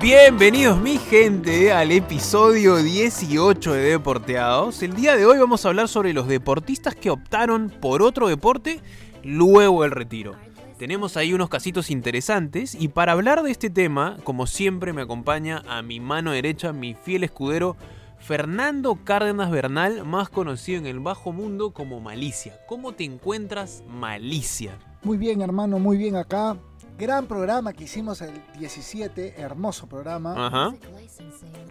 Bienvenidos mi gente al episodio 18 de Deporteados. El día de hoy vamos a hablar sobre los deportistas que optaron por otro deporte luego del retiro. Tenemos ahí unos casitos interesantes y para hablar de este tema, como siempre me acompaña a mi mano derecha mi fiel escudero Fernando Cárdenas Bernal, más conocido en el bajo mundo como Malicia. ¿Cómo te encuentras Malicia? Muy bien, hermano, muy bien acá. Gran programa que hicimos el 17, hermoso programa. Ajá.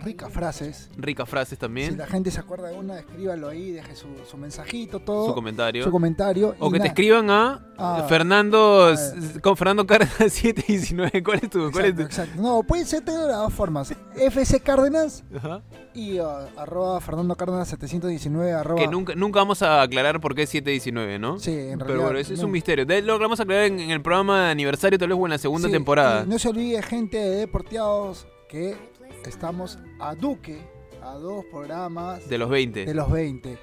Ricas frases. Ricas frases Si también. la gente se acuerda de una, escríbalo ahí, deje su, su mensajito, todo. Su comentario. su comentario. O que te escriban a Ah, Fernando a con Fernando Cárdenas 719. ¿Cuál es tu? ¿Cuál es Exacto, tu? exacto. No, puede ser de las dos formas. FC Cárdenas Ajá. y ah, arroba Fernando Cárdenas 719 arroba. Que nunca, nunca vamos a aclarar por qué es 719, ¿no? Sí, en realidad. Pero bueno, ese es un misterio. De- Lo vamos a aclarar en, en el programa de aniversario, tal vez o en la segunda Sí, temporada. no se olvide, gente de Deporteados, que estamos a Duque, a dos programas De los 20. de los 20.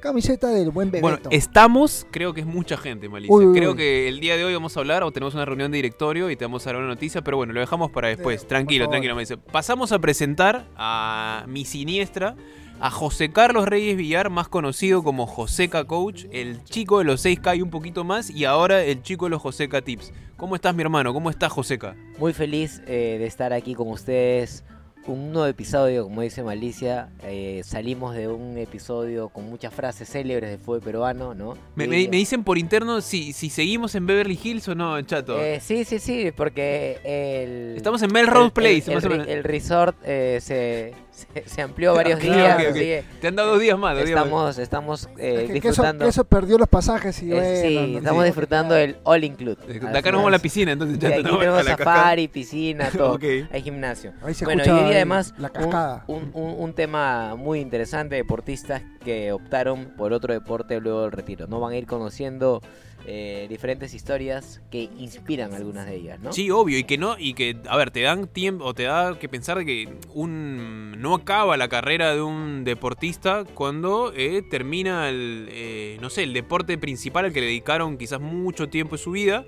Camiseta del buen Bebeto. Bueno, estamos, creo que es mucha gente, Malicia. Uy, uy, creo uy. que el día de hoy vamos a hablar o tenemos una reunión de directorio y te vamos a dar una noticia, pero bueno, lo dejamos para después. Sí, tranquilo, tranquilo, me dice. Pasamos a presentar a mi siniestra, a José Carlos Reyes Villar, más conocido como Joseca Coach, el chico de los 6K y un poquito más, y ahora el chico de los Joseca Tips. ¿Cómo estás, mi hermano? ¿Cómo estás, Joseca? Muy feliz eh, de estar aquí con ustedes. Un nuevo episodio, como dice Malicia. eh, salimos de un episodio con muchas frases célebres del fútbol peruano, ¿no? Me, Y- me- me dicen por interno si, si seguimos en Beverly Hills o no, chato. eh, sí, sí, sí, porque el. Estamos en Melrose el- Place, el, más o el- menos. el resort se, se, se amplió varios días. ok, ok. así que Te han dado dos días más, dos días más. estamos, estamos eh, Es que, que eso, disfrutando. que eso perdió los pasajes y eh, sí, no- estamos sí. disfrutando del all include. De acá nos vamos a la piscina, entonces Y chato, aquí tenemos A la cascada. safari, piscina, todo. Hay gimnasio. Ahí se Bueno, y hoy día además la un- cascada. Un, un- un tema muy interesante, deportistas que optaron por otro deporte luego del retiro. No van a ir conociendo eh, diferentes historias que inspiran algunas de ellas, ¿no? Sí, obvio, y que no, y que, a ver, te dan tiempo, o te da que pensar que un no acaba la carrera de un deportista cuando eh, termina el, eh, no sé, el deporte principal al que le dedicaron quizás mucho tiempo de su vida.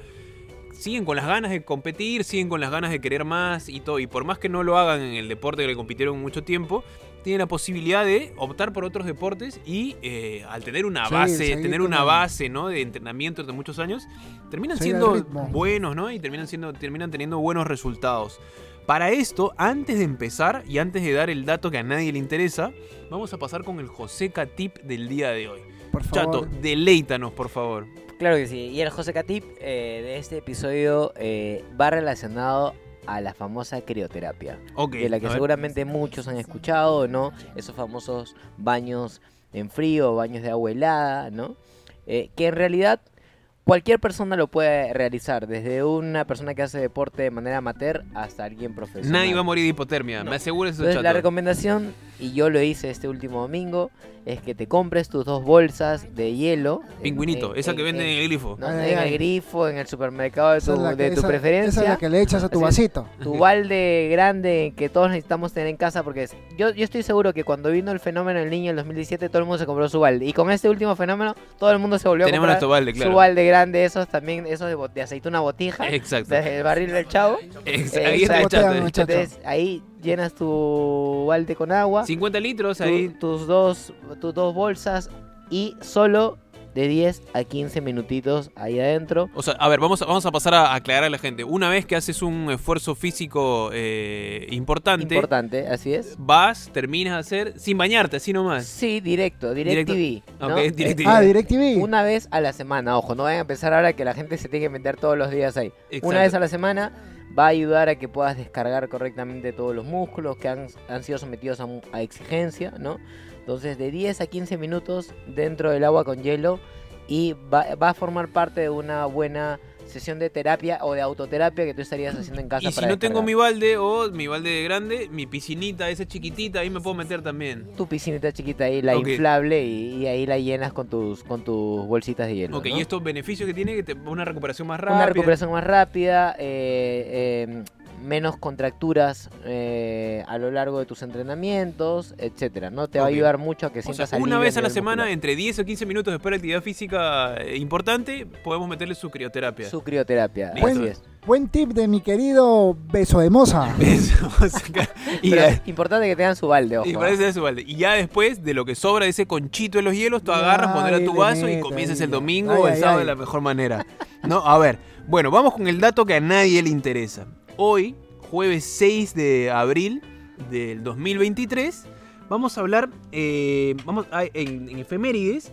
Siguen con las ganas de competir, siguen con las ganas de querer más y todo. Y por más que no lo hagan en el deporte que le compitieron mucho tiempo, tienen la posibilidad de optar por otros deportes y eh, al tener una Sí, base, tener una el- base ¿no? de entrenamiento de muchos años, terminan Seguir siendo buenos, ¿no? Y terminan siendo, terminan teniendo buenos resultados. Para esto, antes de empezar y antes de dar el dato que a nadie le interesa, vamos a pasar con el Joseca Tip del día de hoy. Por favor. Chato, deleítanos, por favor. Claro que sí. Y el José Catip eh, de este episodio eh, va relacionado a la famosa crioterapia. Ok. de la que ver. seguramente muchos han escuchado, ¿no? Esos famosos baños en frío, baños de agua helada, ¿no? Eh, que en realidad cualquier persona lo puede realizar, desde una persona que hace deporte de manera amateur hasta alguien profesional. Nadie va a morir de hipotermia, No. me aseguras eso, Entonces la recomendación, y yo lo hice este último domingo, es que te compres tus dos bolsas de hielo. Pingüinito, en- esa que en- venden en el grifo. no, Ay, en ay. el grifo, en el supermercado de Esa tu, es la que- de tu esa- preferencia Esa es la que le echas a tu Así vasito. tu balde grande que todos necesitamos tener en casa porque es- yo, yo estoy seguro que cuando vino el fenómeno del niño en 2017 todo el mundo se compró su balde y con este último fenómeno todo el mundo se volvió Tenemos a nuestro comprar balde, claro. su balde grande esos también esos de, de aceituna botija Exacto. desde el barril del chavo está exacto. entonces ahí llenas tu balde con agua 50 litros tu- ahí. tus dos tus dos bolsas y solo de 10 a 15 minutitos ahí adentro O sea, a ver, vamos a, vamos a pasar a aclarar a la gente. Una vez que haces un esfuerzo físico eh, importante, importante así es vas, terminas de hacer sin bañarte, así nomás. sí directo Directo. DirecTV ¿no? Ok, Eh, DirecTV. Ah, DirecTV. Una vez a la semana, ojo, no vayan a empezar ahora que la gente se tiene que meter todos los días ahí. Exacto. Una vez a la semana va a ayudar a que puedas descargar correctamente todos los músculos que han, han sido sometidos a, a exigencia, ¿no? Entonces de 10 a 15 minutos dentro del agua con hielo y va, va a formar parte de una buena sesión de terapia o de autoterapia que tú estarías haciendo en casa. Y si para no tengo mi balde o mi balde grande, mi piscinita, esa chiquitita, ahí me puedo meter también. Tu piscinita chiquita ahí, la inflable, y, y ahí la llenas con tus, con tus bolsitas de hielo. Ok, ¿no? y estos beneficios que tiene, que te, una recuperación más rápida. Una recuperación más rápida, eh, eh, menos contracturas eh, a lo largo de tus entrenamientos, etcétera, ¿no? Te va a ayudar mucho a que O sea, sientas una alivio vez a la semana, muscular. entre 10 o 15 minutos después de actividad física eh, importante, podemos meterle su crioterapia. Su crioterapia, así es. Buen tip de mi querido beso de moza. Sea, y, Pero es importante que tengan su balde, ojo. y ¿ah? parece eso, Valde. Y ya después de lo que sobra de ese conchito de los hielos, tú agarras, Ay, poner a tu vaso y comienzas el domingo Ay, o el ay, sábado ay. de la mejor manera. No, a ver. Bueno, vamos con el dato que a nadie le interesa. Hoy, jueves 6 de abril del 2023, vamos a hablar eh, vamos en, en efemérides,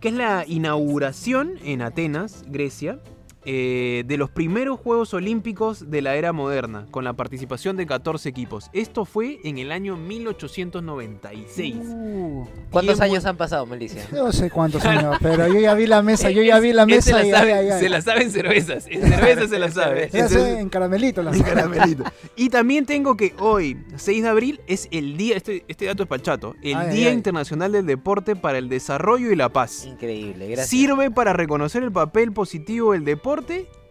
que es la inauguración en Atenas, Grecia, eh, de los primeros Juegos Olímpicos de la era moderna, con la participación de 14 equipos. Esto fue en el año 1896. Uh, ¿Cuántos años han pasado, Melicia? no sé cuántos años, pero yo ya vi la mesa, yo ya vi la se mesa la y sabe, ay, ay, ay. se la sabe en cervezas. En cervezas se la sabe. Ya En sé, cervezas- en caramelito la en caramelito. Y también tengo que hoy, 6 de abril, es el día, este, este dato es para el chato, el Ay, ay, Día ay. Internacional del Deporte para el Desarrollo y la Paz. Increíble, gracias. Sirve para reconocer el papel positivo del deporte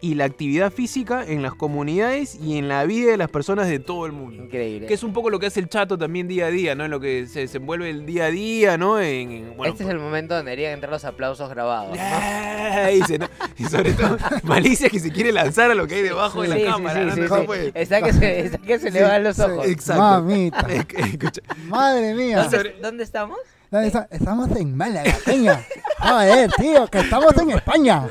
y la actividad física en las comunidades y en la vida de las personas de todo el mundo. Increíble. Que es un poco lo que hace el chato también día a día, ¿no? En lo que se desenvuelve el día a día, ¿no? En, en- bueno, este es el momento donde deberían entrar los aplausos grabados. Y sobre todo, Malicia que se quiere lanzar a lo que hay debajo de la Sí, cámara. sí, ¿no? sí, No sí. puede. Está que se, está que se le van los Sí, ojos. Exacto. Mamita, Escucha, madre mía. ¿Dónde, dónde estamos? Estamos en Málaga, Peña. Joder, tío, que estamos en España.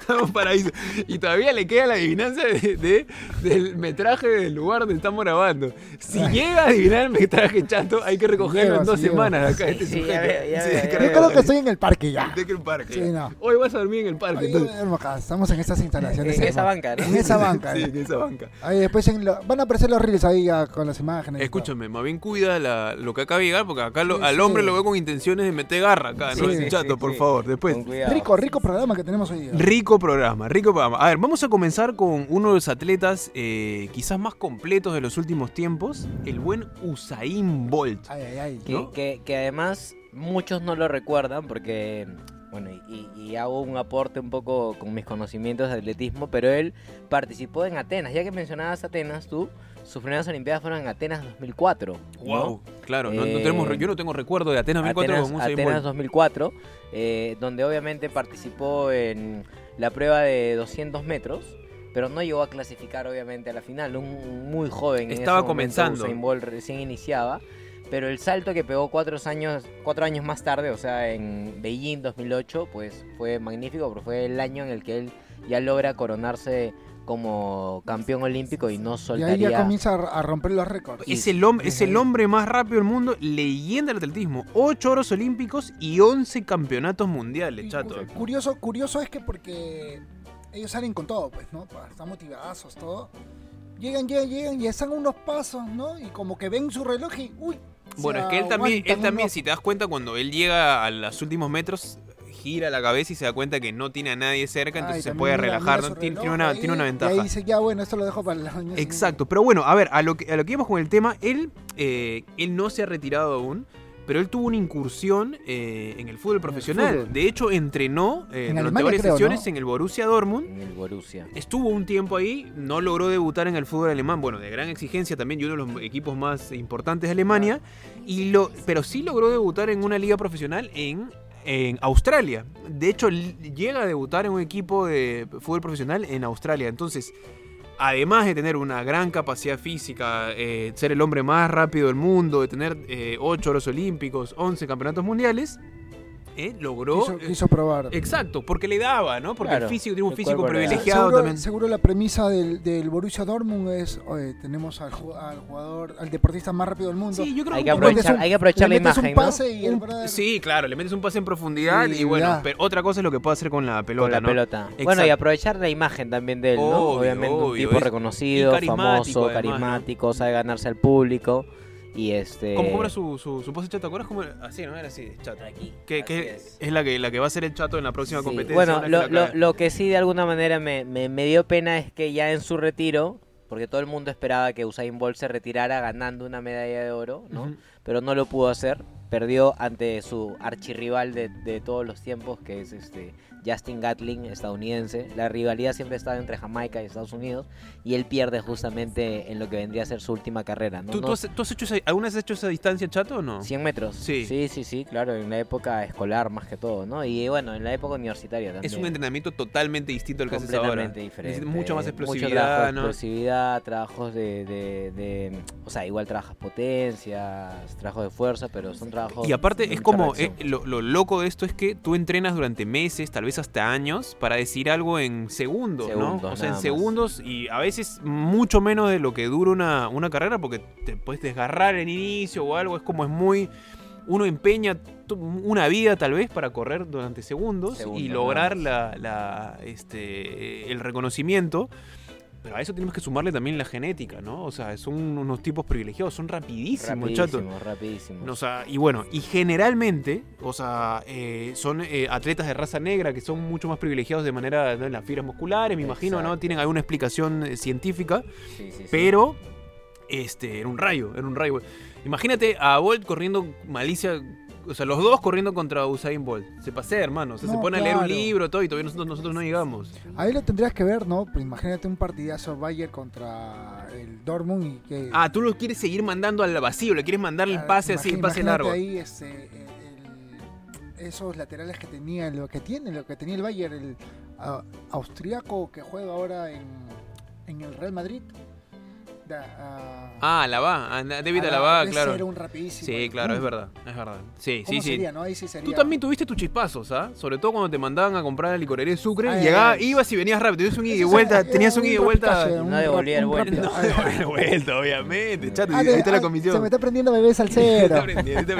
estamos paraíso. Y todavía le queda la adivinanza de, de- del metraje del lugar donde estamos grabando. Si llega a adivinar el metraje chato, hay que recogerlo Llego, en dos llego. semanas acá. Este sujeto. Yo creo que estoy en el parque ya. De que el parque. Sí, no. Hoy vas a dormir en el parque. Acá, Estamos en estas instalaciones. En esa banca, ¿no? En esa banca. Sí, en esa banca. Ahí después en lo- van a aparecer los reels ahí ya con las imágenes. Escúchame, más bien cuida la- lo que acaba de llegar, porque acá lo- Sí, al sí. hombre lo veo con intenciones de meter garra acá, ¿no? Sí, chato, sí, por sí. favor, después. Rico, rico programa que tenemos hoy día. Rico programa, rico programa. A ver, vamos a comenzar con uno de los atletas eh, quizás más completos de los últimos tiempos, el buen Usain Bolt. Ay, ay, ay. Que, ¿no? que- que además muchos no lo recuerdan porque, bueno, y, y hago un aporte un poco con mis conocimientos de atletismo, pero él participó en Atenas. Ya que mencionabas Atenas, tú, sus primeras Olimpiadas fueron en Atenas 2004. ¿no? Wow, claro, no, no tenemos, re- yo no tengo recuerdo de Atenas 2004 Atenas, Usain Atenas Bolt. 2004, eh, donde obviamente participó en la prueba de 200 metros, pero no llegó a clasificar obviamente a la final, un muy joven. en Estaba momento, comenzando. Usain recién iniciaba, pero el salto que pegó cuatro años, cuatro años más tarde, o sea, en Beijing 2008, pues fue magnífico, porque fue el año en el que él ya logra coronarse como campeón olímpico y no Y ahí soltaría... ya comienza a romper los récords. Es el, hom- es el hombre más rápido del mundo, leyenda del atletismo. 8 oros olímpicos y 11 campeonatos mundiales, Y chato. cu- Curioso, curioso es que porque ellos salen con todo, pues, ¿no? Están motivazos, todo. Llegan, llegan, llegan y están unos pasos, ¿no? Y como que ven su reloj y, uy. Bueno, es que él también, él también, unos- si te das cuenta, cuando él llega a los últimos metros, gira la cabeza y se da cuenta que no tiene a nadie cerca, Ah, entonces se puede relajar, mira ¿no? tiene, una, ahí, tiene una Y ahí ventaja. dice, ya bueno, esto lo dejo para el año siguiente. Exacto, pero bueno, a ver, a lo que, a lo que íbamos con el tema, él, eh, él no se ha retirado aún, pero él tuvo una incursión eh, en el fútbol profesional. fútbol. De hecho, entrenó eh, En durante varias creo, sesiones ¿no? en el Borussia Dortmund. En el Borussia. Estuvo un tiempo ahí, no logró debutar en el fútbol alemán, bueno, de gran exigencia también, y uno de los equipos más importantes de Alemania, y lo, pero sí logró debutar en una liga profesional en, en Australia. De hecho, llega a debutar en un equipo de fútbol profesional en Australia. Entonces, además de tener una gran capacidad física, eh, ser el hombre más rápido del mundo, de tener 8 oros olímpicos, 11 campeonatos mundiales, eh, logró... Quiso, eh, quiso probar. Exacto, porque le daba, ¿no? Porque Claro, el físico tiene un físico privilegiado seguro, también. seguro la premisa del, del Borussia Dortmund es, oye, tenemos al, ju- al jugador, al deportista más rápido del mundo. Sí, yo creo Hay que aprovechar, un- hay que aprovechar la le metes imagen, un ¿no? pase y el un- brother- sí, claro, le metes un pase en profundidad y, Y bueno, ya. pero otra cosa es lo que puede hacer con la pelota, con la ¿no? pelota. Bueno, y aprovechar la imagen también de él, ¿no? Obvio, Obviamente un tipo es- reconocido, y carismático, famoso, además, ¿no? carismático, sabe ganarse al público. Y este. ¿Cómo, cómo era su, su, su pose chato? ¿Te acuerdas cómo era? Así, ¿no? Era así, chato. Aquí, Que, así que es. es. la que la que va a ser el chato en la próxima Sí, competencia. Bueno, lo, lo- lo que sí de alguna manera me, me- me dio pena es que ya en su retiro, porque todo el mundo esperaba que Usain Bolt se retirara ganando una medalla de oro, ¿no? Pero no lo pudo hacer. Perdió ante su archirrival de, de todos los tiempos, que es este Justin Gatling, estadounidense. La rivalidad siempre estaba entre Jamaica y Estados Unidos y él pierde justamente en lo que vendría a ser su última carrera. ¿no? ¿Tú, No- tú has, tú has hecho esa- ¿Alguna vez has hecho esa distancia, chato, o no? 100 metros. Sí. sí, sí, sí, claro, en la época escolar más que todo, ¿no? Y bueno, en la época universitaria también. Es un entrenamiento totalmente distinto al que haces ahora. completamente diferente. Necesitas mucha más Mucho explosividad, trabajo de ¿no? explosividad, trabajos de, de, de- O sea, igual trabajas potencias, trabajos de fuerza, pero son trabajos. Y aparte es como, eh, lo, lo loco de esto es que tú entrenas durante meses, tal vez hasta años, para decir algo en segundos, ¿no? O sea, en más. segundos y a veces mucho menos de lo que dura una, una carrera porque te puedes desgarrar en inicio o algo, es como es muy... Uno empeña una vida tal vez para correr durante segundos, y lograr la, la, este, el reconocimiento. Pero a eso tenemos que sumarle también la genética, ¿no? O sea, son unos tipos privilegiados, son rapidísimos, chato. rapidísimo, rapidísimo. O sea, y bueno, y generalmente, o sea, eh, son eh, atletas de raza negra que son mucho más privilegiados de manera ¿no? en las fibras musculares, me imagino, ¿no? Tienen alguna explicación eh, científica, Sí, sí, sí. pero este, era un rayo, era un rayo. Imagínate a Bolt corriendo malicia, o sea, los dos corriendo contra Usain Bolt. Se pasea, hermano, o sea, se pone a leer un libro, todo, y todavía nosotros, nosotros no llegamos. Ahí lo tendrías que ver, ¿no? Pues imagínate un partidazo Bayern contra el Dortmund y que... Ah, tú lo quieres seguir mandando al vacío, le quieres mandar el Ah, pase así, el pase largo. ahí este, el- esos laterales que tenía, lo que tiene, lo que tenía el Bayern, el ah, austriaco que juega ahora en, en el Real Madrid. Da- ah, Ah, Alaba, ah, David ese claro. Era un rapidísimo. Sí, claro, es Uh, verdad, es verdad. Sí, ¿Cómo sí, sí. sería, no? Ahí sí sería. Tú también tuviste tus chispazos, ¿ah? Sobre todo cuando te mandaban a comprar la licorería de Sucre. Ay, llegaba, ay. ibas y venías rápido. Tenías un ida y vuelta. era Tenías un ida y vuelta. no devolvía el vuelto. No devolvía vuelta, obviamente. Chato, Ah, ahí de- está la ay, comisión. Se me está prendiendo está aprendiendo.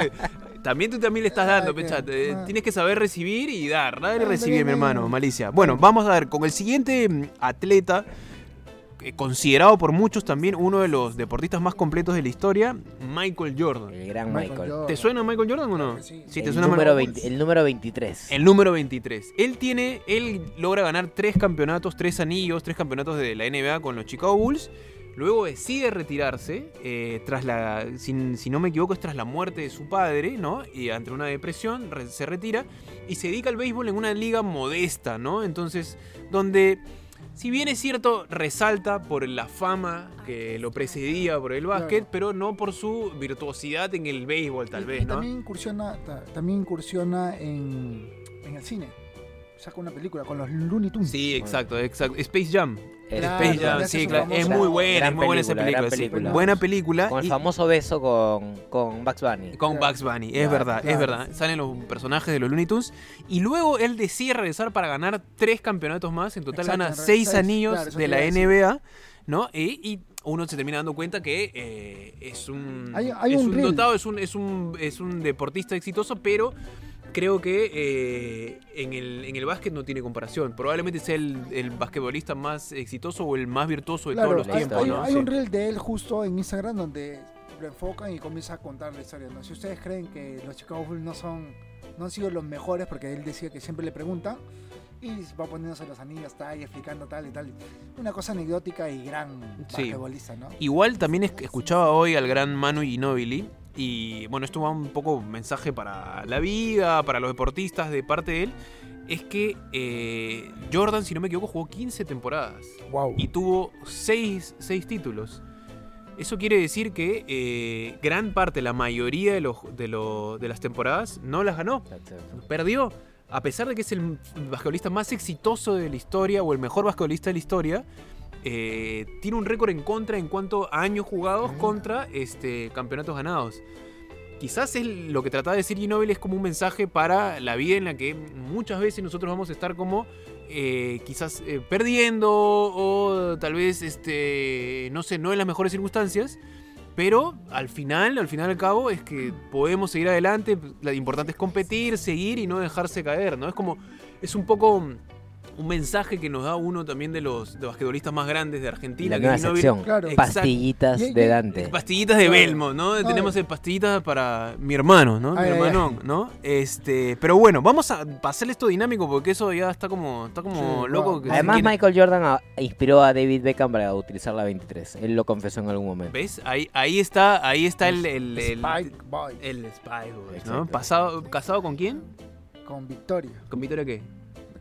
También tú también le estás dando, Ay, pe, que- chato. Eh, ah. Tienes que saber recibir y dar. Dar y Ah, recibir, mi hermano, malicia. Bueno, vamos a ver, con el siguiente mm, atleta, considerado por muchos también uno de los deportistas más completos de la historia, Michael Jordan. El gran Michael. ¿Te suena Michael Jordan o no? Sí. Sí, te el, suena número Michael- 20 el número 23. El número 23. Él tiene, él logra ganar tres campeonatos, tres anillos, tres campeonatos de la NBA con los Chicago Bulls. Luego decide retirarse, eh, tras la, si, si no me equivoco, es tras la muerte de su padre, ¿no? Y ante una depresión re- se retira y se dedica al béisbol en una liga modesta, ¿no? Entonces, donde, si bien es cierto, resalta por la fama que lo precedía por el básquet, Claro. pero no por su virtuosidad en el béisbol, tal Y- vez, y ¿no? También incursiona, ta- también incursiona en, en el cine. Saca una película con los Looney Tunes. Sí, exacto, exacto. Space Jam. El Claro, Space Jam, sí, claro. Es muy buena, es muy buena esa película, sí. Buena película. Con el y- famoso beso con, con Bugs Bunny. con Claro. Bugs Bunny, es Claro, verdad, es verdad. Salen los personajes de los Looney Tunes. Y luego él decide regresar para ganar tres campeonatos más. En total Exacto, gana seis seis, anillos de la. NBA, ¿no? Y, y uno se termina dando cuenta que eh, es un, Hay- hay es un un dotado, es un, es, un, es un deportista exitoso, pero creo que eh, en, el, en el básquet no tiene comparación. Probablemente sea el, el basquetbolista más exitoso o el más virtuoso de Claro, todos los hay, tiempos, hay- ¿no? hay Sí. un reel de él justo en Instagram donde lo enfocan y comienza a contar la historia. ¿no? Si ustedes creen que los Chicago Bulls no son no han sido los mejores porque él decía que siempre le preguntan y va poniéndose los anillos tal y explicando tal y tal. Una cosa anecdótica y gran Sí. basquetbolista, ¿no? Igual también es- escuchaba hoy al gran Manu Ginobili y bueno, esto va un poco mensaje para la vida, para los deportistas de parte de él. Es que eh, Jordan, si no me equivoco, jugó 15 temporadas Wow. y tuvo 6, títulos. Eso quiere decir que eh, gran parte, la mayoría de, los, de, lo- de las temporadas no las ganó. Perdió. A pesar de que es el basquetbolista más exitoso de la historia o el mejor basquetbolista de la historia, eh, tiene un récord en contra en cuanto a años jugados Ujú. contra este, campeonatos ganados. Quizás es lo que trataba de decir Ginóbili es como un mensaje para la vida en la que muchas veces nosotros vamos a estar como eh, quizás eh, perdiendo o tal vez este no sé no en las mejores circunstancias pero al final al final al cabo es que podemos seguir adelante lo importante es competir seguir y no dejarse caer no es como es un poco un mensaje que nos da uno también de los de basquetbolistas más grandes de Argentina La que nueva es Ginóbili. sección. Claro. Exacto. Pastillitas Y- y- de Dante. Pastillitas de. Belmo, ¿no? Tenemos eh. el pastillitas para mi hermano, ¿no? Ay, mi ay, hermanón, ¿no? Este, pero bueno, vamos a pasarle esto dinámico porque eso ya está como, está como Sí, loco. wow. que Además, quiere- Michael Jordan a- inspiró a David Beckham para utilizar la 23. Él lo confesó en algún momento. ¿Ves? Ahí, ahí está, ahí está el, el, el, Spike Boy el Spy Boy, ¿no? Exacto. Pasado, ¿Casado con quién? con Victoria. ¿Con Victoria qué?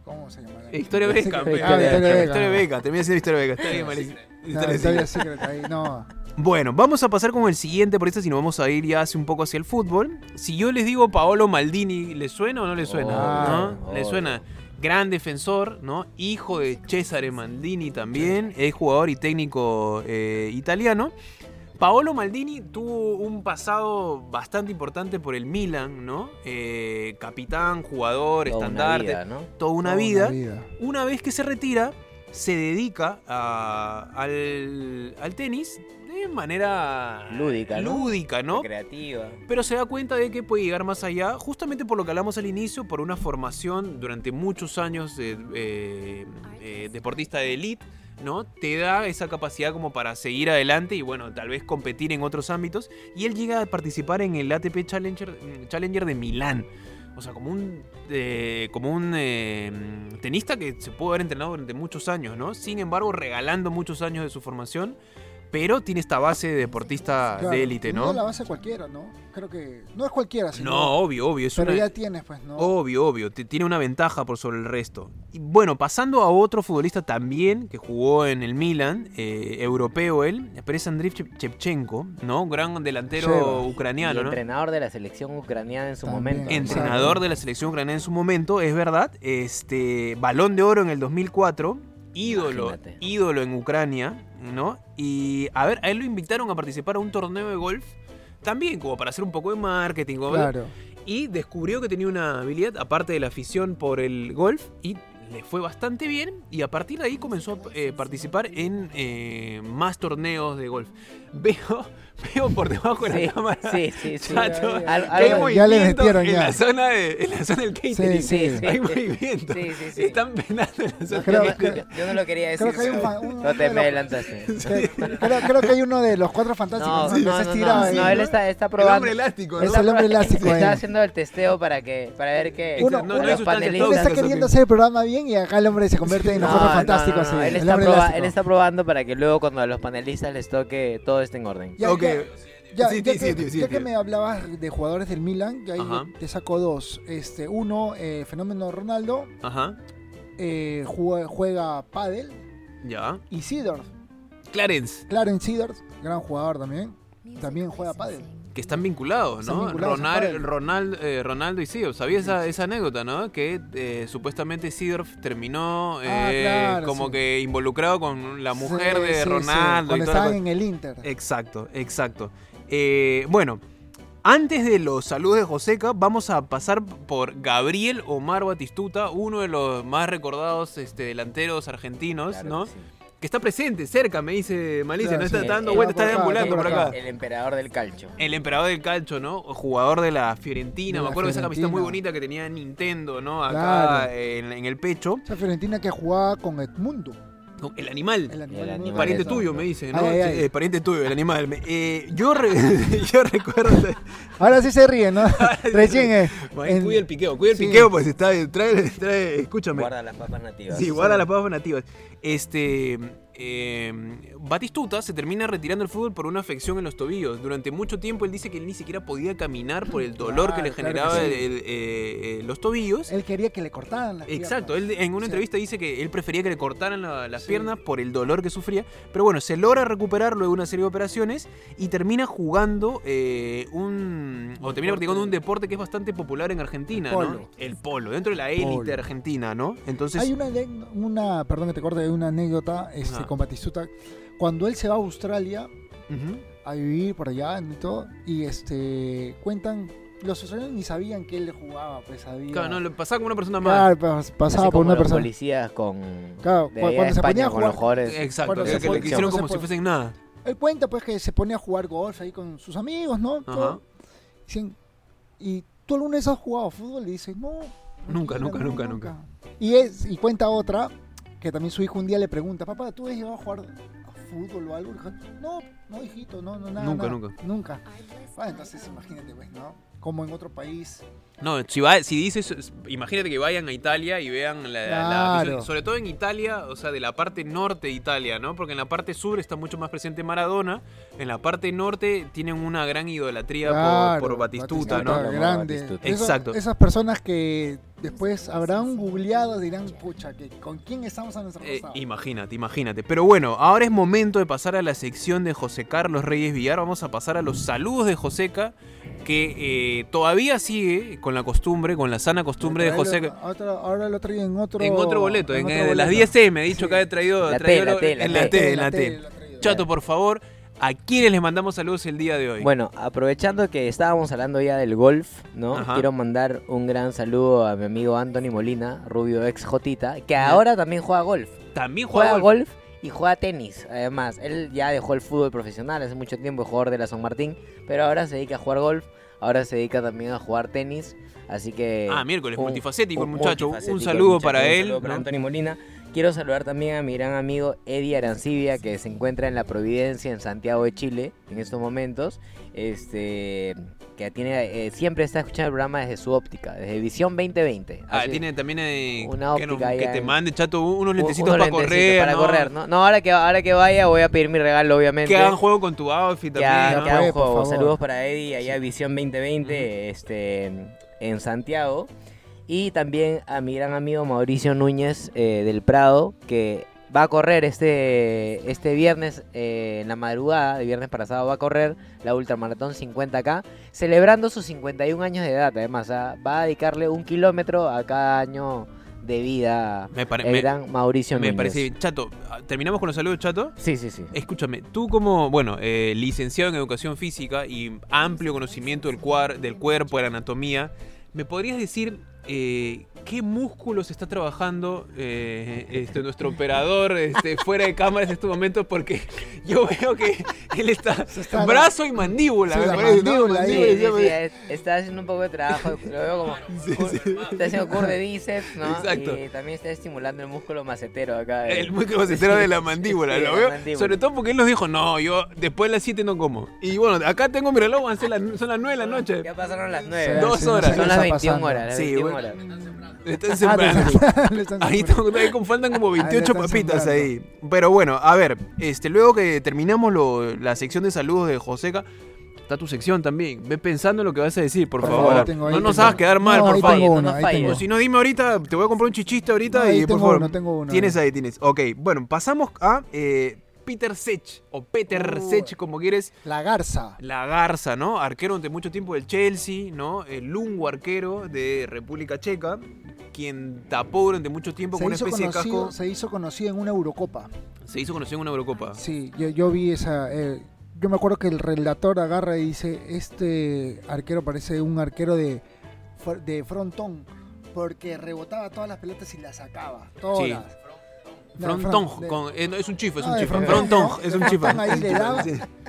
¿Cómo se llama? Ah, Victoria Beckham. Victoria Beckham. Termina siendo. Está bien. No, Victoria Victoria's Secret. Ahí, no. Bueno, vamos a pasar con el siguiente por si nos vamos a ir ya hace un poco hacia el fútbol. Si yo les digo Paolo Maldini, ¿le suena o no le suena? Oh, ¿No? oh, ¿Le suena? Gran defensor, ¿no? Hijo de Cesare Maldini también, es jugador y técnico eh, italiano. Paolo Maldini tuvo un pasado bastante importante por el Milan, ¿no? Eh, capitán, jugador, Toda una estandarte, vida, ¿no? toda una Toda vida. vida. Una vez que se retira, se dedica a- al, al tenis de manera Lúdica, ¿no? lúdica, ¿no? Creativa. Pero se da cuenta de que puede llegar más allá, justamente por lo que hablamos al inicio, por una formación durante muchos años de eh, eh, deportista de elite, ¿no? Te da esa capacidad como para seguir adelante y bueno, tal vez competir en otros ámbitos. Y él llega a participar en el ATP Challenger, Challenger de Milán. O sea, como un, eh, como un eh, tenista que se pudo haber entrenado durante muchos años, ¿no? Sin embargo, regalando muchos años de su formación, pero tiene esta base de deportista Claro, de élite, No ¿no? la base cualquiera, ¿no? Creo que. No es cualquiera, sino. No, obvio, obvio. Es pero una, ya tienes, pues, ¿no? Obvio, obvio. Tiene una ventaja por sobre el resto. Y bueno, pasando a otro futbolista también que jugó en el Milan, eh, europeo él, pero es Andriy Shevchenko, ¿no? Un gran delantero Sheva. Y ucraniano, ¿no? entrenador de la selección ucraniana en su También. momento. Entrenador de la selección ucraniana en su momento, es verdad. Este, balón de oro en el 2004. Ídolo, Imagínate. ídolo en Ucrania, ¿no? Y a ver, a él lo invitaron a participar a un torneo de golf. También como para hacer un poco de marketing. como- Claro. y descubrió que tenía una habilidad, aparte de la afición por el golf, y le fue bastante bien. Y a partir de ahí comenzó a eh, participar en eh, más torneos de golf. Veo, veo por debajo de la Sí, cámara. sí, sí, sí. Chato, Al- hay algo- ya le movimiento metieron en ya. la zona de, en la zona del catering. Sí, sí. Hay movimiento. Sí, sí, sí. Están penando en la zona Creo- del Yo, yo- no lo quería decir. Creo que hay un, un- No uno te de me adelantaste. creo, creo que hay uno de los cuatro fantásticos No, ¿no? que no, se no, estira no, ahí. no, él está, está El probando. hombre elástico, ¿no? Es el hombre elástico Está haciendo el testeo para que para ver que Uno- no, no hay los Él panelistas. está queriendo hacer el programa bien y acá el hombre se convierte en los cuatro fantásticos. Él, el está probando para que luego cuando a los panelistas les toque todo esté en orden. Ya, Ok. Ya, ya, Sí, ya sí, que, sí, sí, ya sí. que me hablabas de jugadores del Milan, ya ahí Ajá. te saco dos. Este, uno, eh, fenómeno Ronaldo, Ajá. eh, juega, juega pádel Ya. y Seedorf, Clarence, Clarence Seedorf, gran jugador también, también juega pádel. Que están vinculados, Están ¿no? vinculados Ronald-. Ronald- eh, Ronaldo y Seedorf. ¿Sabías esa, esa anécdota, no? Que eh, supuestamente Seedorf terminó Ah, eh, claro, como sí. que involucrado con la mujer Sí, de sí, sí, Ronaldo Cuando estaban en el Inter. Exacto, exacto. Eh, bueno, antes de los saludos de Joseca, vamos a pasar por Gabriel Omar Batistuta, uno de los más recordados este, delanteros argentinos, Claro ¿no? Que está presente, cerca, me dice Malicia, Claro, no está sí. dando Eh, vuelta, está deambulando por acá. El emperador del calcio. El emperador del calcio, ¿no? Jugador de la Fiorentina. De Me la acuerdo de esa camiseta muy bonita que tenía Nintendo, ¿no? Acá Claro. en, en el pecho. Esa Fiorentina que jugaba con Edmundo. No, El animal. El animal, El animal. Pariente tuyo, me dice, ¿no? Ay, ay, Sí, ay. eh, pariente tuyo, el animal. Eh, yo, re- yo recuerdo. Ahora sí se ríe, ¿no? Recién eh, en- Cuida el piqueo, cuida el Sí. piqueo, pues está, trae, trae, escúchame. Guarda las papas nativas. Sí, guarda las papas nativas. Este. Eh, Batistuta se termina retirando del fútbol por una afección en los tobillos. Durante mucho tiempo él dice que él ni siquiera podía caminar por el dolor que le Claro, generaba que sí. el- el, eh, eh, los tobillos. él quería que le cortaran las Exacto, piernas. él en una Sí. entrevista dice que él prefería que le cortaran la- las Sí. piernas por el dolor que sufría, pero bueno, se logra recuperar luego de una serie de operaciones y termina jugando eh, un o termina Deporte. practicando un deporte que es bastante popular en Argentina, El ¿no? polo. El polo, dentro de la élite Polo. argentina, ¿no? Entonces, Hay una, una, perdón que te corte, una anécdota este, Con Batistuta. Cuando él se va a Australia a vivir por allá y todo, y este cuentan, los australianos ni sabían que él jugaba, pues había... Claro, no, le pasaba como una persona más. Claro, pas- pasaba Así por como una los persona. policías con Claro, de cuando se ponía a con los jugar- jugadores. Exacto, Cuando que, se que le hicieron como si fue- fuesen nada. Él cuenta pues que se ponía a jugar golf ahí con sus amigos, ¿no? Todo. Dicen, ¿y tú alguna vez has jugado fútbol? Y dice, no. Nunca, tranquila, nunca, no, nunca, Y, es, y cuenta otra, que también su hijo un día le pregunta, papá, ¿tú has llegado a jugar a fútbol o algo? No, no, hijito, no, no, nada. Nunca, nada, nunca. Nunca. Bueno, entonces imagínate, pues, ¿no? Como en otro país. No, si, va, si dices, imagínate que vayan a Italia y vean la, la Claro. sobre todo en Italia, o sea, de la parte norte de Italia, ¿no? Porque en la parte sur está mucho más presente Maradona, en la parte norte tienen una gran idolatría por- Claro, por, Batistuta, Batistuta, ¿no? grande. Batistuta. Exacto. Esas personas que después habrán googleado, dirán, pucha, que ¿con quién estamos a nuestro Eh, imagínate, imagínate. Pero bueno, ahora es momento de pasar a la sección de José Carlos Reyes Villar. Vamos a pasar a los saludos de Joseca, que eh, todavía sigue con la costumbre, con la sana costumbre de otro- ahora lo traen en otro... En otro boleto, en, otro eh, de las boleto. 10 me ha dicho Sí. que ha traído, La traído la lo- T, la en la T. En la T, traído. Chato, por favor, ¿a quiénes les mandamos saludos el día de hoy? Bueno, aprovechando que estábamos hablando ya del golf, ¿no? Ajá. Quiero mandar un gran saludo a mi amigo Anthony Molina, rubio ex Jotita, que ahora también juega golf. también Juega juega golf y juega tenis, además. Él ya dejó el fútbol profesional hace mucho tiempo, es jugador de la San Martín, pero ahora se dedica a jugar golf, ahora se dedica también a jugar tenis, así que... Ah, miércoles, un- multifacético el un muchacho. Un multifacético saludo muchacho, para un él. saludo para ¿no? Anthony Molina. Quiero saludar también a mi gran amigo Eddie Arancibia, que se encuentra en la Providencia, en Santiago de Chile, en estos momentos. Este, que tiene, eh, siempre está escuchando el programa desde su óptica, desde Visión 2020. Ah, Así- tiene también eh, Una que, no- óptica que te en- mande, chato, unos unos lentecitos para lentecitos correr. Para ¿no? correr, ¿no? No, ahora que, ahora que vaya voy a pedir mi regalo, obviamente. Que hagan juego con tu outfit Que también. hagan- ¿no? que hagan juego. Saludos para Eddie, allá Visión 2020, este, en Santiago. Y también a mi gran amigo Mauricio Núñez eh, del Prado, que va a correr este, este viernes, eh, en la madrugada, de viernes para sábado, va a correr la Ultramaratón 50K, celebrando sus 51 años de edad. Además, ah, va a dedicarle un kilómetro a cada año de vida Me, el me- gran Mauricio me Núñez. parece bien. Chato, ¿terminamos con los saludos, Chato? Sí, sí, sí. Escúchame, tú como, bueno, eh, licenciado en educación física y amplio conocimiento del, cuar- del cuerpo, de la anatomía, ¿me podrías decir eh, qué músculos está trabajando eh, este, nuestro operador este, fuera de cámaras en estos momentos? Porque yo veo que él está, está- brazo y mandíbula. Sí, me parece, ¿no? mandíbula. Sí, Mandíbula, sí, me- sí, es- está haciendo un poco de trabajo, lo veo como cur- está haciendo curl de bíceps, ¿no? Exacto. Y también está estimulando el músculo macetero acá. El músculo macetero de la mandíbula, Sí, lo veo. mandíbula. Sobre todo porque él nos dijo, no, yo después de las 7 no como. Y bueno, acá tengo mi reloj, las- son las 9 de la noche. Ya pasaron las Sí, 9. Dos no horas. Son las está 21 pasando. horas, las Sí, 21 bueno. horas. Están Ah, sembrando. le están Ahí, sembrando. ahí con- faltan como 28 están papitas sembrando. ahí. Pero bueno, a ver, este, luego que terminamos lo- la sección de saludos de Joseca, está tu sección también. Ve pensando en lo que vas a decir, por, Por favor. favor, tengo ahí, no nos hagas quedar mal, No, por ahí favor. No si no, dime ahorita, te voy a comprar un chichiste ahorita y por tengo favor. uno, tengo uno. Tienes ahí, tienes. Ok, bueno, pasamos a eh, Peter Sech, o Peter Uh. Sech, como quieres. La garza. La Garza, ¿no? Arquero de mucho tiempo del Chelsea, ¿no? El lungo arquero de República Checa, quien tapó durante mucho tiempo Se con una especie de casco. se hizo conocido en una Eurocopa. Se hizo conocido en una Eurocopa. Sí, yo, yo vi esa. eh, yo me acuerdo que el relator agarra y dice: Este arquero parece un arquero de, de frontón. Porque rebotaba todas las pelotas y las sacaba. Todas. Frontón, front- de- con- eh, no, es un chifa, es un Frontón, ¿no? es un ahí un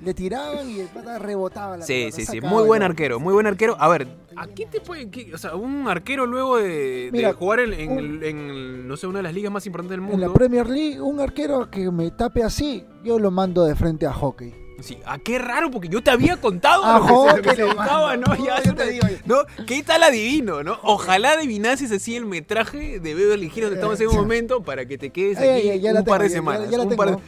le tiraban y el pata rebotaba la Sí, pelota, sí, sí. Muy buen arquero, muy buen arquero. A ver, ¿a qué te puede.? qué- o sea, un arquero luego de, jugar en, en un- el- en, no sé, una de las ligas más importantes del En la mundo. Premier League, un arquero que me tape así, yo lo mando de frente a hockey. Sí, ah, qué raro, porque yo te había contado A a lo que se- que mando. ¿no? Ya, yo te digo. ¿no? ¿Qué tal adivino, no? Ojalá adivinases así el metraje de Beverly Hills donde estamos en un Eh, momento para que te quedes Ay, aquí un par de tengo, ya- ya- semanas.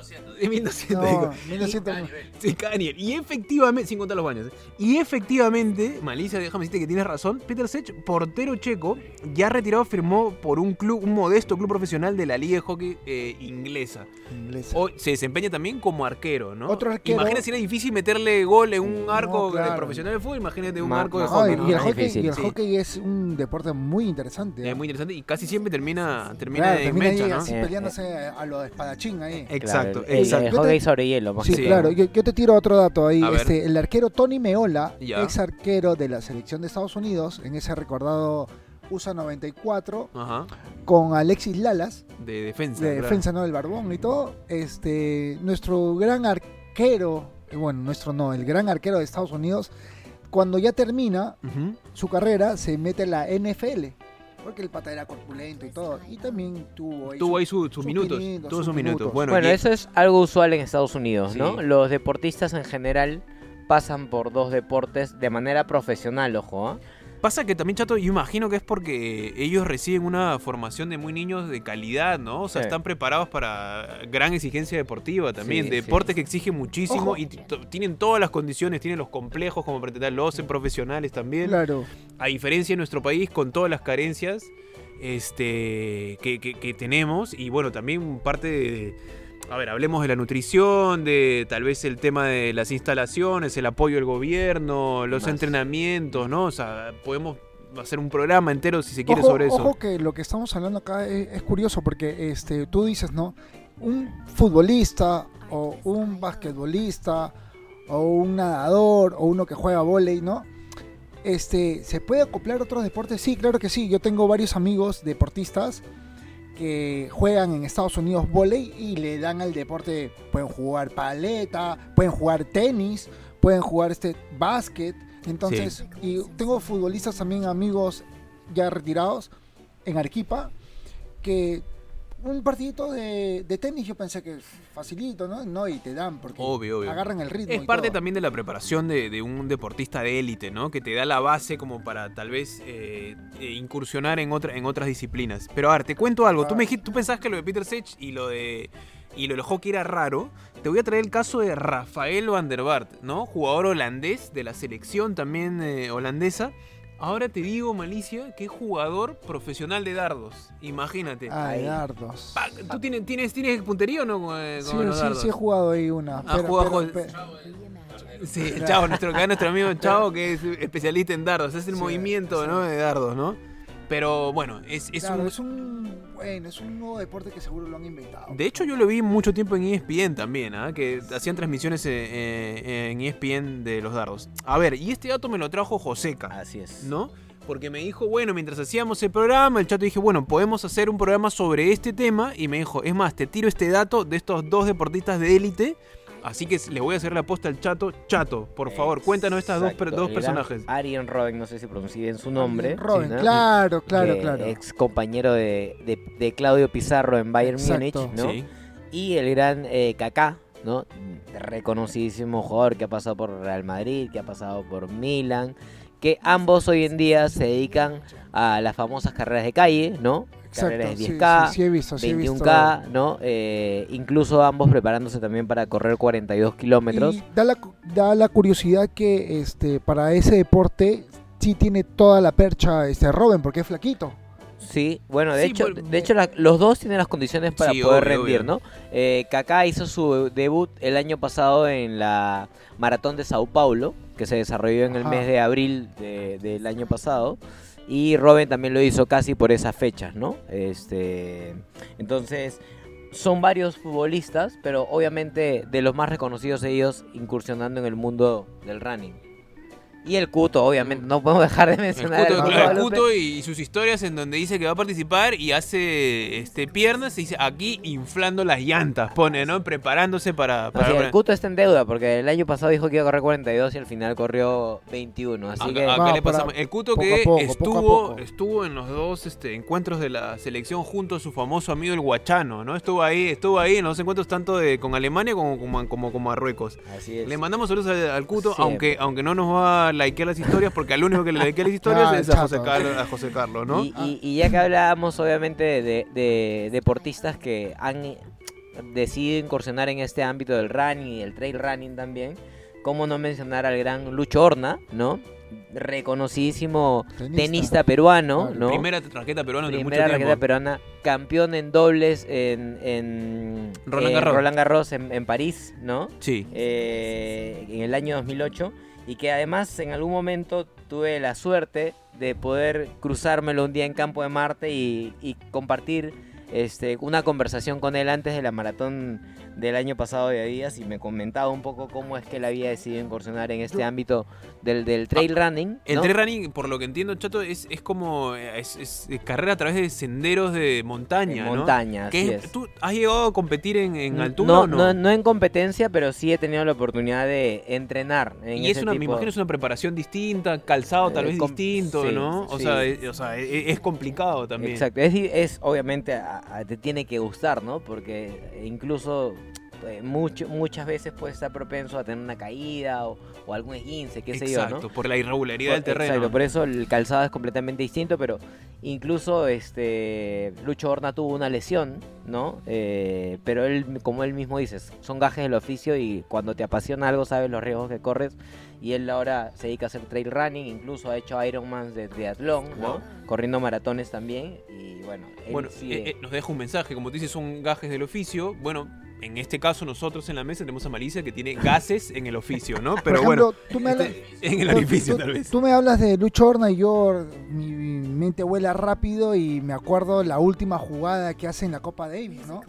Ya la un par de- tengo. 1200, digo. No, 1900. Sí, cada nivel. Y efectivamente, sin contar los baños. ¿eh? Y efectivamente, Malicia, déjame decirte que tienes razón. Peter Sech, portero checo, ya retirado, firmó por un club, un modesto club profesional de la Liga de Hockey eh, inglesa. Inglesa. Hoy se desempeña también como arquero, ¿no? Otro arquero- Imagínate si era difícil meterle gol en un No, arco de profesional de fútbol, imagínate un Ma- arco de hockey, y, ¿no? y el hockey, difícil, y el sí. hockey es un deporte muy interesante. Es muy interesante y casi siempre termina, termina Claro, en termina ahí mecha, ¿no? así Eh, peleándose a lo de espadachín ahí. Exacto, Claro, el- el, exacto. el hockey sobre hielo, Sí, claro. Yo, yo te tiro otro dato ahí. Este, el arquero Tony Meola, Ya. ex arquero de la selección de Estados Unidos, en ese recordado USA 94, Ajá. con Alexis Lalas, De defensa. de claro. defensa, ¿no? Del Barbón y todo. Este, nuestro gran arquero, eh, bueno, nuestro no, el gran arquero de Estados Unidos, cuando ya termina su carrera, se mete a la NFL. Porque el pata era corpulento y todo. Y también tuvo ahí Tuvo su- ahí su- sus sus minutos. Tuvo sus sus minutos. minutos. Bueno, Bueno, y- eso es algo usual en Estados Unidos, ¿no? Los deportistas en general pasan por dos deportes de manera profesional, ojo. ¿ah? Pasa que también, Chato, yo imagino que es porque ellos reciben una formación de muy niños de calidad, ¿no? O sea, Sí. están preparados para gran exigencia deportiva también. Sí, Deporte sí. que exige muchísimo Ojo. y tienen todas las condiciones, tienen los complejos como pretender, lo hacen profesionales también. Claro. A diferencia de nuestro país, con todas las carencias este, que, que- que tenemos. Y bueno, también parte de. A ver, hablemos de la nutrición, de tal vez el tema de las instalaciones, el apoyo del gobierno, los Más. entrenamientos, ¿no? O sea, podemos hacer un programa entero si se quiere ojo, sobre eso. ojo que lo que estamos hablando acá es, es curioso porque este, tú dices, ¿no? Un futbolista o un basquetbolista o un nadador o uno que juega vóley, ¿no? Este, ¿Se puede acoplar a otros deportes? Sí, claro que sí. Yo tengo varios amigos deportistas que juegan en Estados Unidos vóley y le dan al deporte, pueden jugar paleta, pueden jugar tenis, pueden jugar este básquet. Entonces, y tengo futbolistas también amigos ya retirados en Arequipa que un partidito de, de tenis yo pensé que facilito, ¿no? No, y te dan porque Obvio, obvio. agarran el ritmo. Es y parte todo. también de la preparación de, de un deportista de élite, ¿no? Que te da la base como para tal vez eh, eh, incursionar en, otra, en otras disciplinas. Pero a ver, te cuento algo. Tú, me dijiste, tú pensabas que lo de Peter Sech y lo de y lo del hockey era raro. Te voy a traer el caso de Rafael van der Vaart, ¿no? Jugador holandés de la selección también eh, holandesa. Ahora te digo, Malicia, que es jugador profesional de dardos. Imagínate. Ay, Ahí. dardos. Pa- ¿Tú tienes, tienes, tienes puntería o no con, eh, con Sí, los sí, dardos? sí he jugado ahí una. Ah, jugado- pero- Sí, el Chavo, nuestro, acá nuestro amigo Chavo, que es especialista en dardos, es el Sí, movimiento sí. ¿no? de dardos, ¿no? Pero bueno, es, es claro, un... es un bueno, es un nuevo deporte que seguro lo han inventado. De hecho, yo lo vi mucho tiempo en ESPN también, ¿ah? que hacían transmisiones eh, eh, en ESPN de los dardos. A ver, y este dato me lo trajo Joseca, Así es. ¿no? Porque me dijo, bueno, mientras hacíamos el programa, el chato dije, bueno, podemos hacer un programa sobre este tema. Y me dijo, es más, te tiro este dato de estos dos deportistas de élite. Así que le voy a hacer la aposta al chato. Chato, por favor, cuéntanos estas dos, per- dos personajes. Arjen Robben, no sé si pronuncié bien su nombre. Robin, ¿no? claro, claro, claro. Ex compañero de, de- de Claudio Pizarro en Bayern Exacto. Múnich, ¿no? Sí. Y el gran eh, Kaká, ¿no? Reconocidísimo jugador que ha pasado por Real Madrid, que ha pasado por Milan, que ambos hoy en día se dedican a las famosas carreras de calle, ¿no? Carreras de sí, 10K, sí, sí he visto, sí he visto. 21K, ¿no? Eh, incluso ambos preparándose también para correr 42 kilómetros. Y da la, da la curiosidad que este para ese deporte sí tiene toda la percha este Robin porque es flaquito. Sí, bueno, de Sí, hecho, de hecho la- los dos tienen las condiciones para Sí, poder obvio, rendir, obvio. ¿no? Eh, Kaká hizo su debut el año pasado en la maratón de Sao Paulo, que se desarrolló en el Ajá. mes de abril de- del año pasado. Y Robin también lo hizo casi por esas fechas, ¿no? Este, entonces, son varios futbolistas, pero obviamente de los más reconocidos ellos incursionando en el mundo del running. Y el Cuto, obviamente, no podemos dejar de El mencionar Cuto, claro, el. Cuto y, y sus historias en donde dice que va a participar y hace este piernas y dice aquí inflando las llantas, pone, ¿no? Preparándose para... No, sí, el Cuto está en deuda porque el año pasado dijo que iba a correr 42 y al final corrió 21. Así que le pasa- para- el Cuto que poco, estuvo, poco. estuvo en los dos este, encuentros de la selección junto a su famoso amigo el Guachano, ¿no? Estuvo ahí, estuvo ahí en los encuentros tanto de, con Alemania como, como, como con Marruecos. así es. Le mandamos saludos al, al Cuto, aunque, aunque no nos va a likear las historias, porque al único que le likea las historias Ah, es a José. Carlos, a José Carlos, ¿no? Y, y- y ya que hablábamos obviamente de, de deportistas que han decidido incursionar en este ámbito del running y el trail running también, cómo no mencionar al gran Lucho Horna, ¿no? Reconocidísimo Tenista. tenista, peruano, Claro. ¿no? Primera raqueta peruana de mucho Primera tiempo. raqueta peruana, campeón en dobles en, en Roland Garros. Roland Garros en, en París, ¿no? Sí. eh, en el año 2008 y que además en algún momento tuve la suerte de poder cruzármelo un día en Campo de Marte y, y compartir este, una conversación con él antes de la maratón del año pasado de Adidas y me comentaba un poco cómo es que él había decidido incursionar en este ámbito del, del trail running. El ¿no? trail running, por lo que entiendo, Chato, es, es como es, es carrera a través de senderos de montaña, En ¿no? montaña, así es- es. ¿Tú has llegado a competir en, en altura no, o no? no, no en competencia, pero sí he tenido la oportunidad de entrenar. En y es ese una, me imagino es una preparación distinta, calzado tal Eh, vez com- distinto, sí, ¿no? O sí. sea, es, o sea, es, es complicado también. Exacto, es, es obviamente a- a- te tiene que gustar, ¿no? Porque incluso eh, mucho, muchas veces puede estar propenso a tener una caída o, o algún esguince, qué sé yo, Exacto, ¿no? por la irregularidad del Por- terreno. Exacto, por eso el calzado es completamente distinto, pero incluso este Lucho Horna tuvo una lesión, ¿no? Eh, pero él, como él mismo dice, son gajes del oficio y cuando te apasiona algo sabes los riesgos que corres. Y él ahora se dedica a hacer trail running, incluso ha hecho Ironman de triatlón, ¿no? Corriendo maratones también. Y bueno, él Bueno, sigue- eh, eh, nos deja un mensaje, como tú dices, son gajes del oficio. Bueno, en este caso nosotros en la mesa tenemos a Malicia que tiene gases en el oficio, ¿no? Pero Por bueno, tú me hablas, este, en el tú- orificio tú- tal vez. Tú me hablas de Lucho Horna y yo, mi, mi mente vuela rápido y me acuerdo la última jugada que hace en la Copa Davis, ¿no?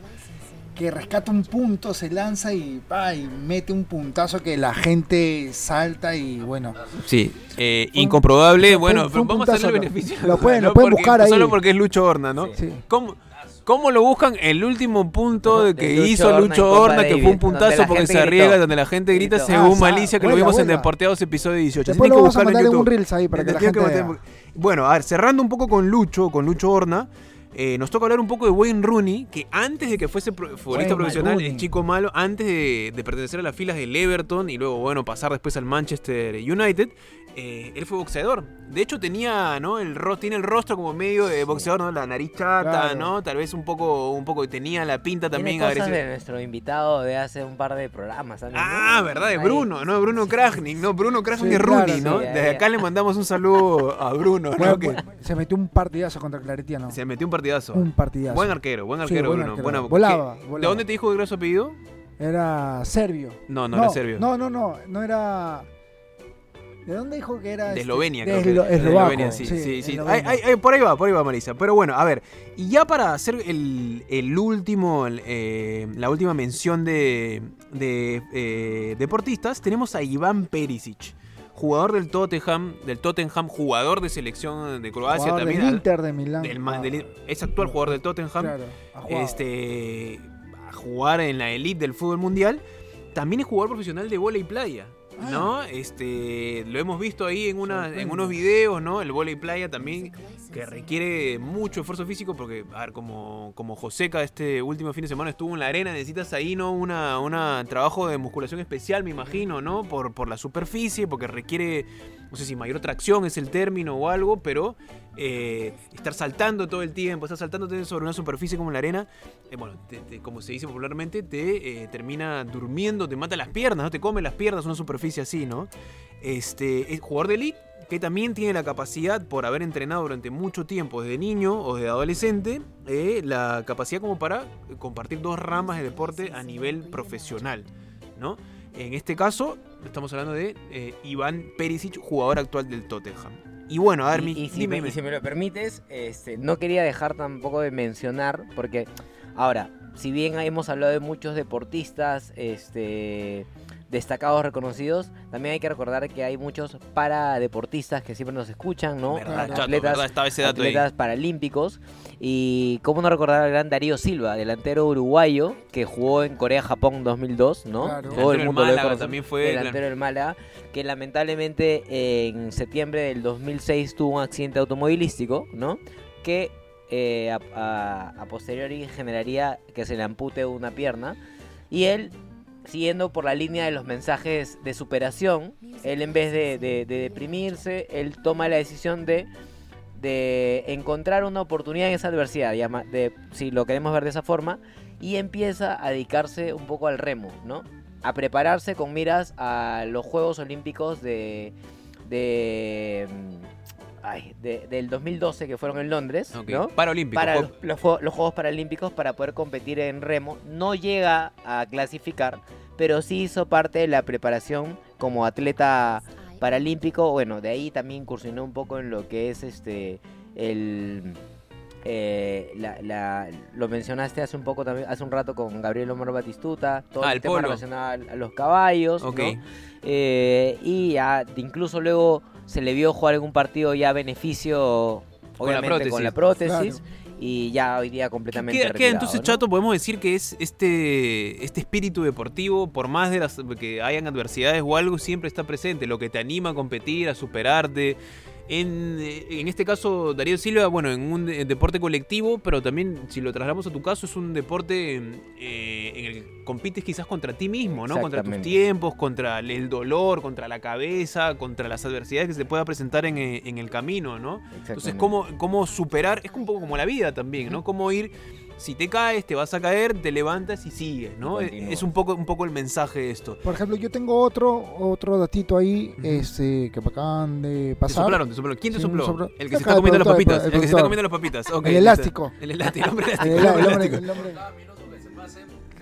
Que rescata un punto, se lanza y, pa, y mete un puntazo que la gente salta y bueno. Sí, eh, un- incomprobable. bueno, pero vamos a darle el puntazo, beneficio. lo pueden- ¿no? lo pueden Porque- buscar ahí. Solo porque es Lucho Horna, ¿no? Sí. ¿Cómo, ¿Cómo lo buscan? El último punto de que Lucho hizo Lucho Horna, que fue un puntazo porque se riega, donde la gente grita, según Ah, Malicia, que lo buena, vimos en. Deporteados episodio 18. Después lo vamos a mandar en un reels ahí para que la gente que vea. Bueno, a ver, cerrando un poco con Lucho, con Lucho Horna, eh, nos toca hablar un poco de Wayne Rooney, que antes de que fuese futbolista profesional, Rooney. el chico malo, antes de, de pertenecer a las filas del Everton y luego, bueno, pasar después al Manchester United, eh, él fue boxeador. De hecho, tenía, ¿no? El tiene el rostro como medio de boxeador, ¿no? La nariz chata, Claro. ¿no? Tal vez un poco, un poco, tenía la pinta también Tiene cosas de nuestro invitado de hace un par de programas. Ah, verdad, de. Bruno, ¿no? Bruno Krajnik, ¿no? Bruno Krajnik Sí, es claro, Rooney, ¿no? sí, Desde acá le mandamos un saludo a Bruno, ¿no? Bueno, que bueno, se metió un partidazo contra Claretiano. se metió un partidazo. Un partidazo. Buen arquero, buen Sí, arquero, buen Bruno. arquero. Buena- Volaba, ¿qué- ¿De dónde te dijo que era su apellido? Era serbio. No, no, era serbio. No, no, no, no era. ¿De dónde dijo que era? De este? Eslovenia, de creo que. Eslo- de eslovaco, Eslovenia, sí, sí, sí. esloveno. Ay, ay, ay, por ahí va, por ahí va, Marisa. Pero bueno, a ver. Y ya para hacer el, el último, el, eh, la última mención de, de eh, deportistas, tenemos a Iván Perisic. Jugador del Tottenham, del Tottenham, jugador de selección de Croacia Jugador también. del Inter de Milán. del ma- Ah, del- es actual jugador del Tottenham. Claro, este a jugar en la elite del fútbol mundial. También es jugador profesional de vóley playa. ¿No? Este, lo hemos visto ahí en, una, en unos videos, ¿no? El vóley playa también, que requiere mucho esfuerzo físico, porque, a ver, como, como Joseca este último fin de semana estuvo en la arena, necesitas ahí, ¿no? Una, una trabajo de musculación especial, me imagino, ¿no? Por, por la superficie, porque requiere, no sé si mayor tracción es el término o algo, pero eh, estar saltando todo el tiempo, estar saltando sobre una superficie como la arena, eh, bueno, como se dice popularmente, te eh, termina durmiendo, te mata las piernas, no te come las piernas una superficie así, ¿no? Este, es jugador de elite que también tiene la capacidad, por haber entrenado durante mucho tiempo, desde niño o desde adolescente, la capacidad como para compartir dos ramas de deporte a nivel profesional, ¿no? En este caso, estamos hablando de eh, Iván Perisic, jugador actual del Tottenham. Y bueno, a ver, y, mi- y si, dime, me, dime. si me lo permites, este, no quería dejar tampoco de mencionar, porque ahora, si bien hemos hablado de muchos deportistas este, destacados, reconocidos, también hay que recordar que hay muchos paradeportistas que siempre nos escuchan, ¿no? Verdad, chato, atletas, verdad, estaba ese dato ahí. atletas paralímpicos. Y cómo no recordar al gran Darío Silva, delantero uruguayo, que jugó en Corea-Japón 2002, ¿no? Claro. Todo el Delantero del mundo Málaga conoce. también fue, delantero del Málaga, que lamentablemente en septiembre del 2006 tuvo un accidente automovilístico, ¿no? Que eh, a, a- a posteriori generaría que se le ampute una pierna. Y él, siguiendo por la línea de los mensajes de superación, él en vez de, de- de deprimirse, él toma la decisión de, de encontrar una oportunidad en esa adversidad, si lo queremos ver de esa forma, y empieza a dedicarse un poco al remo, ¿no? A prepararse con miras a los Juegos Olímpicos de... ay, de- del 2012 que fueron en Londres, Ok, ¿no? Paralímpico. para los, los Juegos- los Juegos Paralímpicos para poder competir en remo. No llega a clasificar, pero sí hizo parte de la preparación como atleta paralímpico. Bueno, de ahí también incursionó un poco en lo que es este el eh, la- la- lo mencionaste hace un poco también hace un rato con Gabriel Omar Batistuta todo Ah, el, el tema relacionado a, a los caballos Ok. ¿no? Eh, y incluso luego se le vio jugar en un partido ya a beneficio Con la obviamente con la prótesis. prótesis y ya hoy día completamente ¿Qué, qué retirado, entonces, ¿no? Chato, podemos decir que es este, este espíritu deportivo, por más de las que hayan adversidades o algo, siempre está presente, lo que te anima a competir, a superarte. En, en este caso, Darío Silva, bueno, en un de- deporte colectivo, pero también, si lo trasladamos a tu caso, es un deporte eh, en en el que compites quizás contra ti mismo, ¿no? Contra tus tiempos, contra el- dolor, contra la cabeza, contra las adversidades que se pueda presentar en, eh, en el camino, ¿no? Entonces. ¿cómo, cómo superar? Es un poco como la vida también, ¿no? Cómo ir, si te caes, te vas a caer, te levantas y sigues, ¿no? Y Es continúas. es un poco, un poco el mensaje de esto. Por ejemplo, yo tengo otro otro datito ahí este, que me acaban de Te pasar. soplaron, te soplaron. ¿Quién te Sí, sopló? sopló. El que se está comiendo las papitas. el El que se está comiendo las papitas. El elástico. El elástico, el hombre elástico. El, el hombre el hombre, elástico.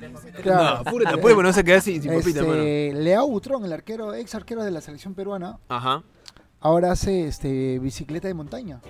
No, Claro. apúrate, pues, porque no se queda sin, sin papita. Este, Leao Butrón, el arquero, ex arquero de la selección peruana, Ajá. ahora hace este bicicleta de montaña.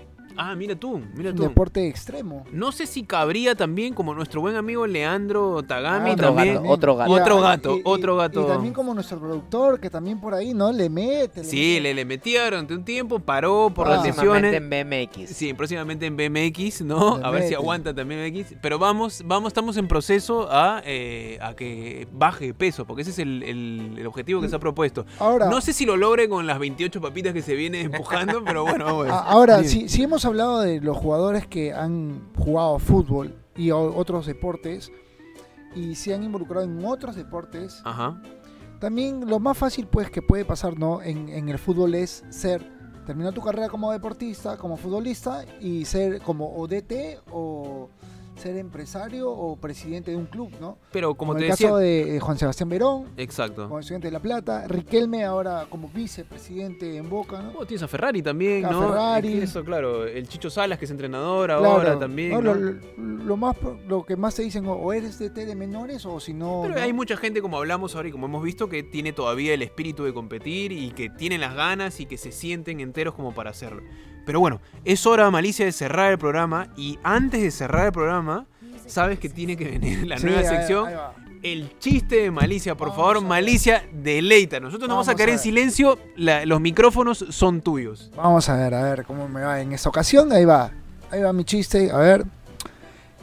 Ah, mira tú, mira un tú. deporte extremo. No sé si cabría también como nuestro buen amigo Leandro Tagami Ah, Otro también. gato, otro gato. Otro gato, y- otro gato. Y también como nuestro productor, que también por ahí, ¿no? Le mete. le Sí, mete. le, le metía durante un tiempo, paró por Ah. las Próximamente lesiones. en BMX. Sí, próximamente en BMX, ¿no? Le A ver si aguanta también BMX. Pero vamos, vamos, estamos en proceso a, eh, a que baje peso, porque ese es el, el- el objetivo que se ha propuesto. Ahora, No sé si lo logre con las 28 papitas que se viene empujando, pero bueno, vamos a ver. a- ahora si, si hemos hablado de los jugadores que han jugado fútbol y otros deportes, y se han involucrado en otros deportes, Ajá. También lo más fácil pues que puede pasar ¿no? en, en el fútbol es ser, terminar tu carrera como deportista, como futbolista y ser como o DT o ser empresario o presidente de un club, ¿no? Pero como Como te el decía. caso de eh, Juan Sebastián Verón, Exacto. como estudiante de La Plata, Riquelme ahora como vicepresidente en Boca, ¿no? Oh, tienes a Ferrari también, A ¿no? Ferrari. Eso, claro. El Chicho Salas, que es entrenador Claro, ahora también. ¿no? ¿no? Lo, lo- más, lo que más te dicen o- eres DT de menores o si no... Pero ¿no? hay mucha gente, como hablamos ahora y como hemos visto, que tiene todavía el espíritu de competir y que tienen las ganas y que se sienten enteros como para hacerlo. Pero bueno, es hora, Malicia, de cerrar el programa. Y antes de cerrar el programa, sabes que tiene que venir la Sí, nueva ahí- sección. ahí. El chiste de Malicia, por Vamos favor. Malicia, deleita. Nosotros nos vamos a a en ver. silencio, la- los micrófonos son tuyos. Vamos a ver, a ver cómo me va en esta ocasión. Ahí va, ahí va mi chiste. A ver,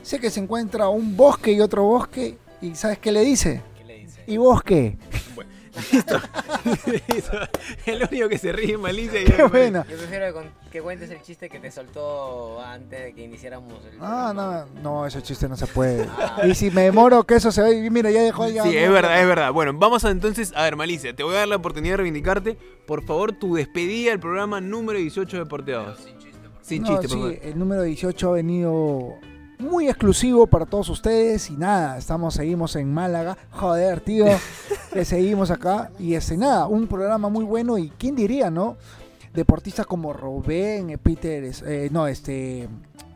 sé que se encuentra un bosque y otro bosque. ¿Y sabes qué le dice? ¿Qué le dice? Y bosque. el único que se ríe es Malicia. y- Qué buena. Yo prefiero que, con- que cuentes el chiste que te soltó antes de que iniciáramos el Ah, programa. no, no, ese chiste no se puede. Ah. Y si me demoro, que eso se ve. y Mira, ya dejó ya. Sí, no, es verdad, no. es verdad. Bueno, vamos a entonces, a ver, Malicia, te voy a dar la oportunidad de reivindicarte. Por favor, tu despedida del programa número 18 de Porteados. Sin No, chiste, sí, por favor. el número 18 ha venido muy exclusivo para todos ustedes y nada, estamos, seguimos en Málaga, joder, tío, seguimos acá y este, nada, un programa muy bueno y quién diría, ¿no? Deportistas como Robén, eh, Peter, eh, no, este,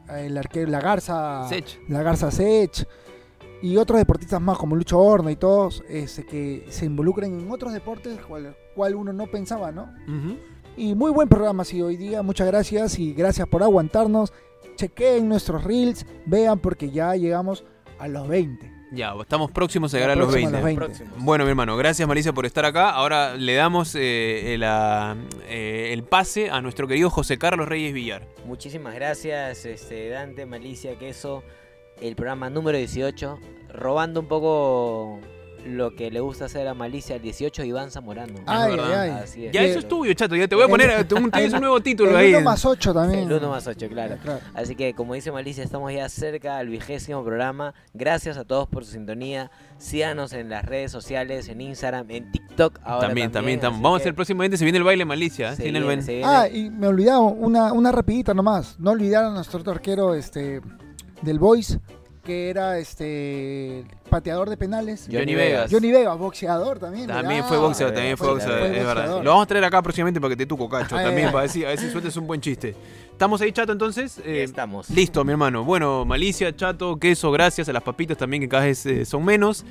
el arquero, la Garza, Sech. la Garza Sech y otros deportistas más como Lucho Horno y todos, este, que se involucran en otros deportes, cual, cual uno no pensaba, ¿no? Y muy buen programa ha sido hoy día. Muchas gracias y gracias por aguantarnos. Chequeen nuestros reels, vean porque ya llegamos a los 20. Ya, estamos próximos a llegar a los próximo 20. a los 20. Próximos. Bueno, mi hermano, gracias Malicia por estar acá. Ahora le damos eh, el, eh, el pase a nuestro querido José Carlos Reyes Villar. Muchísimas gracias, este, Dante, Malicia, Queso. El programa número 18, robando un poco lo que le gusta hacer a Malicia, el 18 Iván Zamorano. Ay, verdad. ay, ay. Así es. Ya, eso es tuyo, chato. Ya te voy a poner un, tienes un nuevo título El ahí. 1 más 8 también. El 1 más 8, claro. Claro. Así que, como dice Malicia, estamos ya cerca al vigésimo programa. Gracias a todos por su sintonía. Síganos en las redes sociales, en Instagram, en TikTok. Ahora También, también, estamos. Vamos a hacer próximamente, se viene el baile Malicia. ¿eh? se el viene- se viene- Ah, y me olvidaba una, una rapidita nomás. No olvidar a nuestro arquero este, del Boys, que era este pateador de penales. Johnny Vegas. Johnny Vega, boxeador también. También mirá. fue boxeador, también fue fue boxeador, fue es verdad. Lo vamos a traer acá próximamente para que te tuco cacho Ay, también, ay. para ver si, a ver si sueltes un buen chiste. ¿Estamos ahí, chato, entonces? Eh, estamos. Listo, mi hermano. Bueno, malicia, chato, queso, gracias a las papitas también que cada vez eh, son menos.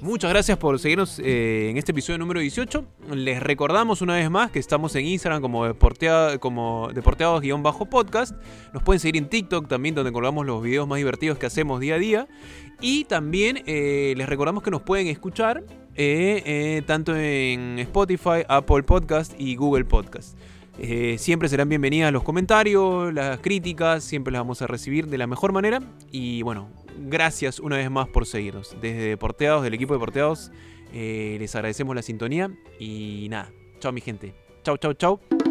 Muchas gracias por seguirnos eh, en este episodio número 18. Les recordamos una vez más que estamos en Instagram como, deportea- como deporteados-podcast. Nos pueden seguir en TikTok también donde colgamos los videos más divertidos que hacemos día a día. Y también eh, les recordamos que nos pueden escuchar eh, tanto en Spotify, Apple Podcast y Google Podcast. Siempre serán bienvenidas los comentarios, las críticas, siempre las vamos a recibir de la mejor manera. Y bueno, gracias una vez más por seguirnos. Desde Deporteados, del equipo de Deporteados, eh, les agradecemos la sintonía. Y nada, chao mi gente. Chao, chao, chao.